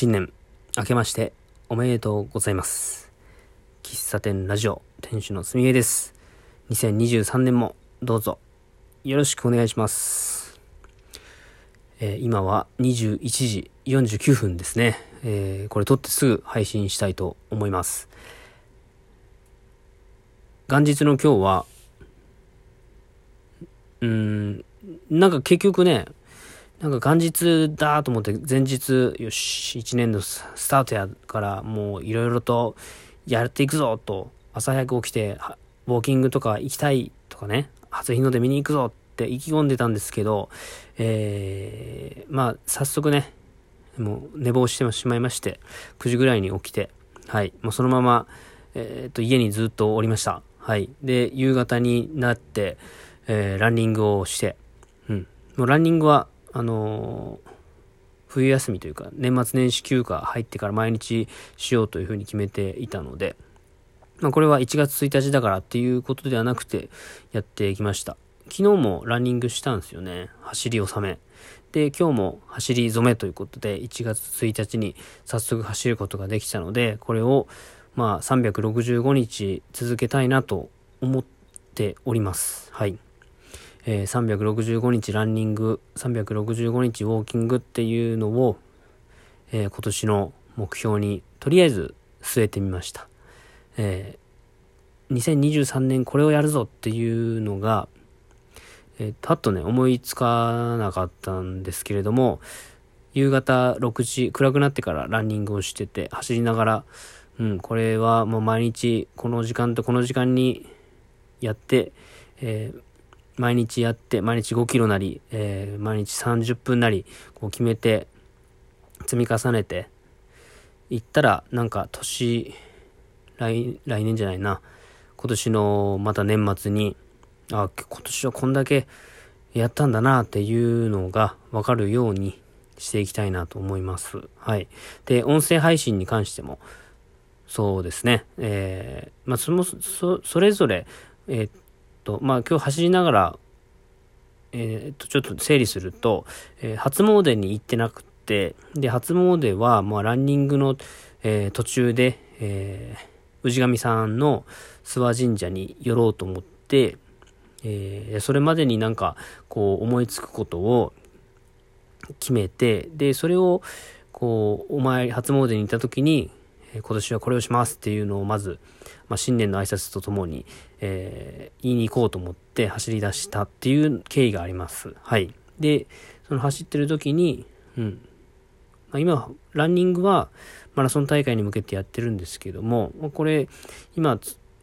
新年明けましておめでとうございます。喫茶店ラジオ店主のすみえです。2023年もどうぞよろしくお願いします。えー今は21時49分ですね。えーこれ撮ってすぐ配信したいと思います。元日の今日は、うん、なんか結局ね、なんか元日だと思って前日、よし、一年のスタートやからもういろいろとやっていくぞと、朝早く起きて、ウォーキングとか行きたいとかね、初日の出見に行くぞって意気込んでたんですけど、えー、まあ早速ね、もう寝坊してしまいまして、9時ぐらいに起きて、はい、もうそのまま、えーっと、家にずっとおりました。はい。で、夕方になって、えーランニングをして、うん。もうランニングは、あの冬休みというか、年末年始休暇入ってから毎日しようというふうに決めていたので、まあ、これは1月1日だからっていうことではなくて、やってきました。昨日もランニングしたんですよね。走り納め。で、今日も走り初めということで、1月1日に早速走ることができたので、これを、まあ、365日続けたいなと思っております。はい。えー365日ランニング、365日ウォーキングっていうのを、えー今年の目標にとりあえず据えてみました。えー2023年これをやるぞっていうのが、えーパッとね、思いつかなかったんですけれども、夕方6時、暗くなってからランニングをしてて、走りながら、うん、これはもう毎日この時間とこの時間にやって、えー毎日やって、毎日5キロなり、えー毎日30分なり、こう決めて、積み重ねて、いったら、なんか年、来、来年じゃないな、今年のまた年末に、あ、今年はこんだけやったんだなっていうのがわかるようにしていきたいなと思います。はい。で、音声配信に関しても、そうですね。えーまあ、その、そ、それぞれ、えーと、まあ、今日走りながら、えーと、ちょっと整理すると、えー初詣に行ってなくて、で、初詣は、まあ、ランニングの、えー途中で、えー、氏神さんの諏訪神社に寄ろうと思って、えーそれまでになんか、こう、思いつくことを決めて、で、それを、こう、お参り、初詣に行った時に、今年はこれをしますっていうのをまず、まあ、新年の挨拶とともに、えー言いに行こうと思って走り出したっていう経緯があります。はい。で、その走ってる時に、うん。まあ、今、ランニングはマラソン大会に向けてやってるんですけども、まあこれ、今、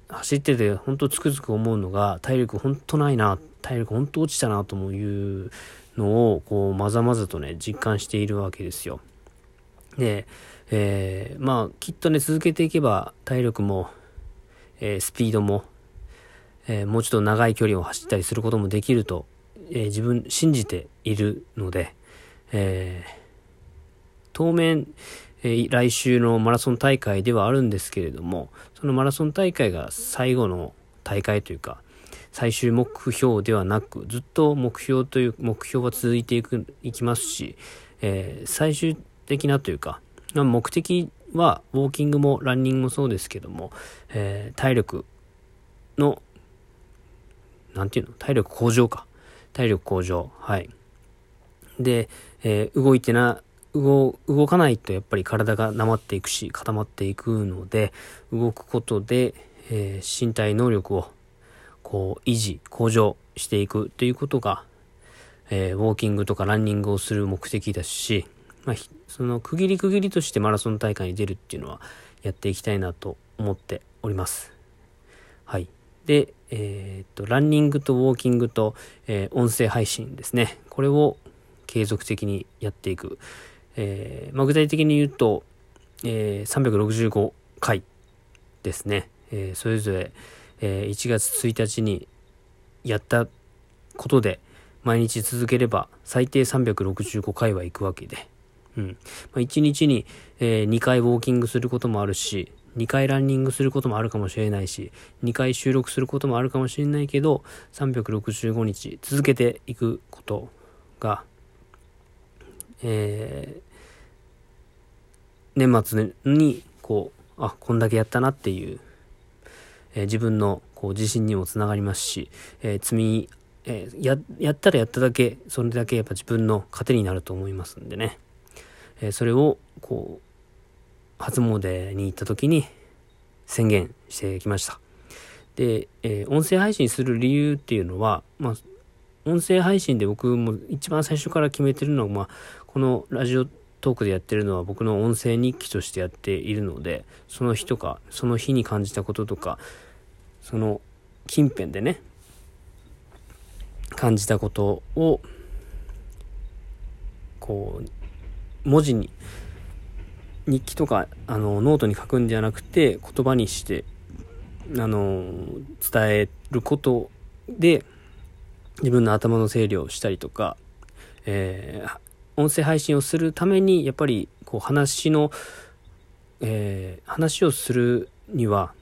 走ってて本当つくづく思うのが、体力本当ないな、体力本当落ちたなというのを、こう、まざまざとね、実感しているわけですよ。で、えーまあ、きっとね、続けていけば、体力も、えースピードも、えーもうちょっと長い距離を走ったりすることもできると、えー自分信じているので、えー当面、えー来週のマラソン大会ではあるんですけれども、そのマラソン大会が最後の大会というか、最終目標ではなく、ずっと目標という、目標は続いていく、いきますし、えー最終的なというか、目的は、ウォーキングもランニングもそうですけども、えー体力の、なんていうの？体力向上か。体力向上。はい。で、えー動いてな、動、動かないとやっぱり体がなまっていくし、固まっていくので、動くことで、えー身体能力を、こう、維持、向上していくということが、えーウォーキングとかランニングをする目的ですし、まあ、その区切り区切りとしてマラソン大会に出るっていうのはやっていきたいなと思っております。はい。で、えーっと、ランニングとウォーキングと、えー音声配信ですね。これを継続的にやっていく。えーまあ、具体的に言うと、えー365回ですね。えそれぞれ、え1月1日にやったことで、毎日続ければ最低365回は行くわけで、うん。まあ、1日に、え2回ウォーキングすることもあるし、2回ランニングすることもあるかもしれないし、2回収録することもあるかもしれないけど、365日続けていくことが、え年末に、こう、あ、こんだけやったなっていう、えー、自分のこう自信にもつながりますし、えー、積み、えー、や、やったらやっただけ、それだけやっぱ自分の糧になると思いますんでね。えそれを、こう、初詣に行った時に宣言してきました。で、え音声配信する理由っていうのは、まあ、音声配信で僕も一番最初から決めてるのは、まあ、このラジオトークでやってるのは僕の音声日記としてやっているので、その日とか、その日に感じたこととか、その近辺でね、感じたことを、こう、文字に、日記とか、あの、ノートに書くんじゃなくて、言葉にして、あの、伝えることで、自分の頭の整理をしたりとか、えー、音声配信をするために、やっぱり、こう、話の、えー、話をするには、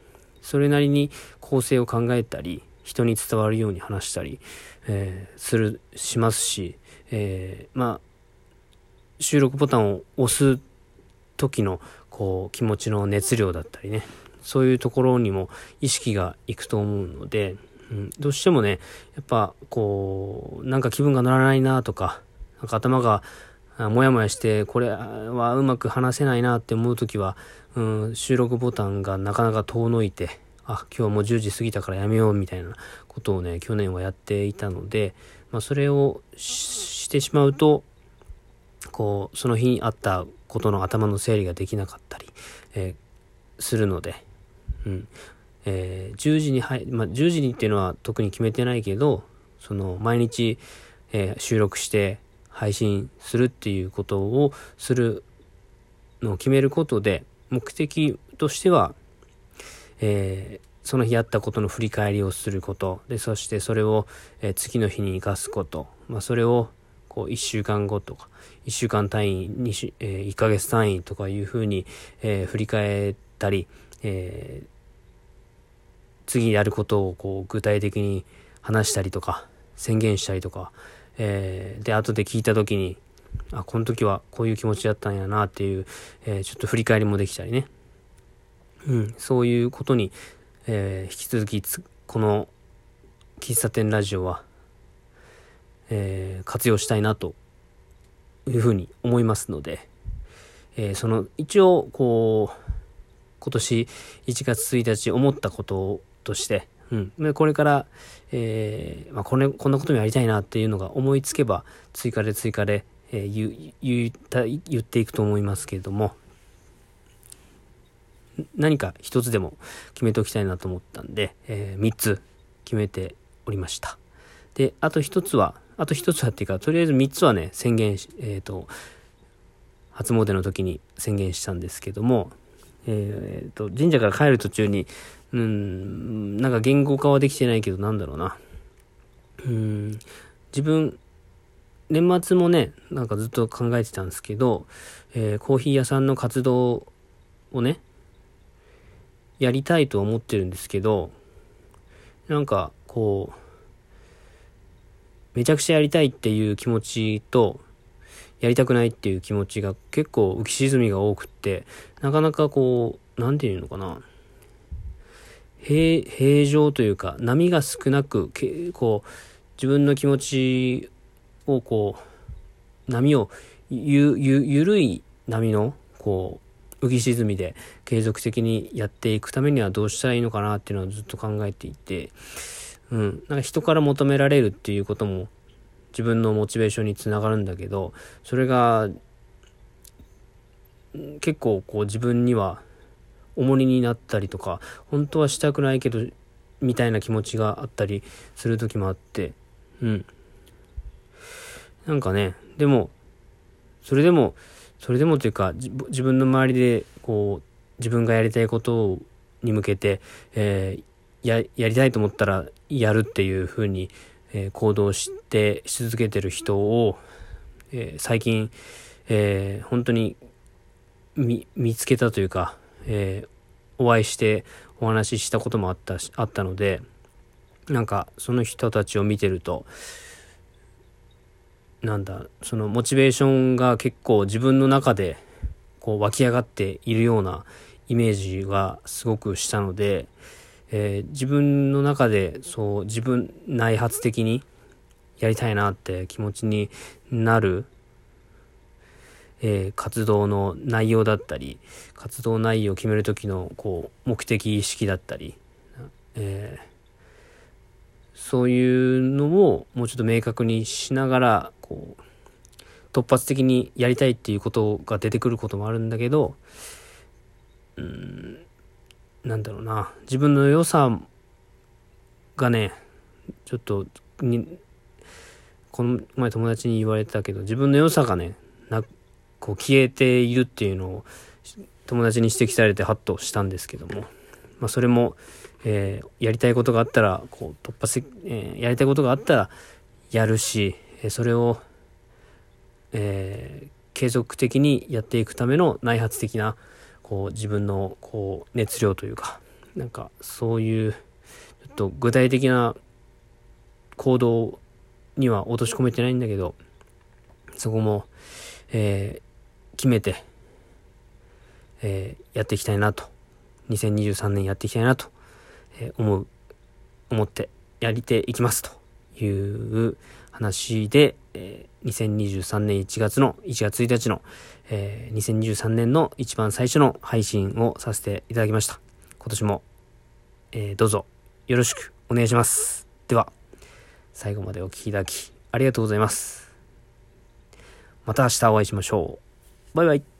それなりに構成を考えたり、人に伝わるように話したり、えー、する、しますし、えー、まあ、収録ボタンを押す時の、こう、気持ちの熱量だったりね、そういうところにも意識がいくと思うので、うん、どうしてもね、やっぱこう、なんか気分が乗らないなとか、なんか頭がもやもやして、これはうまく話せないなって思うときは、うん、収録ボタンがなかなか遠のいて、あ、今日もう10時過ぎたからやめようみたいなことをね、去年はやっていたので、まあそれをしてしまうと、こう、その日にあったことの頭の整理ができなかったり、えー、するので、うん。えー、10時に入、まあ、10時にっていうのは特に決めてないけど、その、毎日、えー、収録して配信するっていうことをするのを決めることで、目的としては、えー、その日あったことの振り返りをすること、で、そしてそれを、えー、次の日に生かすこと、まあ、それを、こう、1週間後とか、1週間単位、2週、えー、1ヶ月単位とかいうふうに、えー、振り返ったり、えー、次やることをこう具体的に話したりとか、宣言したりとか、えー、で、後で聞いた時に、あ、この時はこういう気持ちだったんやなっていう、えー、ちょっと振り返りもできたりね。うん、そういうことに、えー、引き続きこの喫茶店ラジオは、えー、活用したいなというふうに思いますので、えー、その、一応、こう、今年1月1日思ったこととして、うん。で、これから、えー、まあ、これ、こんなこともやりたいなっていうのが思いつけば、追加で追加で、えー、言、言った、言っていくと思いますけれども、何か一つでも決めておきたいなと思ったんで、えー、3つ決めておりました。で、あと一つは、あと一つはっていうか、とりあえず3つはね、宣言し、えっ、ー、と、初詣の時に宣言したんですけども、えっ、ー、と、神社から帰る途中に、うん、なんか言語化はできてないけど、なんだろうな。うん、自分、年末もね、なんかずっと考えてたんですけど、えー、コーヒー屋さんの活動をね、やりたいと思ってるんですけど、なんか、こう、めちゃくちゃやりたいっていう気持ちと、やりたくないっていう気持ちが結構浮き沈みが多くって、なかなかこう、なんていうのかな。平、平常というか、波が少なく、こう、自分の気持ちをこう、波を、ゆ、ゆ、ゆるい波の、こう、浮き沈みで継続的にやっていくためにはどうしたらいいのかなっていうのはずっと考えていて、うん、なんか人から求められるっていうことも自分のモチベーションにつながるんだけど、それが結構こう自分には重荷になったりとか、本当はしたくないけど、みたいな気持ちがあったりする時もあって、うん。なんかね、でも、それでも、それでもというか、自分の周りで、こう、自分がやりたいことに向けて、えー、や、やりたいと思ったらやるっていう風に、えー、行動してし続けてる人を、えー、最近、えー、本当に見、つけたというか、え、お会いしてお話ししたこともあったし、あったので、なんか、その人たちを見てると、なんだ、そのモチベーションが結構自分の中で、こう湧き上がっているようなイメージがすごくしたので、えー、自分の中でそう自分内発的にやりたいなって気持ちになる、えー、活動の内容だったり活動内容を決める時のこう目的意識だったり、えー、そういうのをもうちょっと明確にしながらこう突発的にやりたいっていうことが出てくることもあるんだけどうんなんだろうな。自分の良さがねちょっとこの前友達に言われてたけど自分の良さがねなこう消えているっていうのを友達に指摘されてハッとしたんですけども、まあ、それも、えー、やりたいことがあったらこう突発的、えー、やりたいことがあったらやるしえそれを、えー、継続的にやっていくための内発的なこう自分のこう熱量というかなんかそういうちょっと具体的な行動には落とし込めてないんだけどそこも、えー、決めて、えー、やっていきたいなと。2023年やっていきたいなと、えー、思う思ってやりていきますという話で、えー、2023年1月の1月1日の、えー、2023年の一番最初の配信をさせていただきました。今年も、えー、どうぞよろしくお願いします。では、最後までお聴きいただきありがとうございます。また明日お会いしましょう。バイバイ。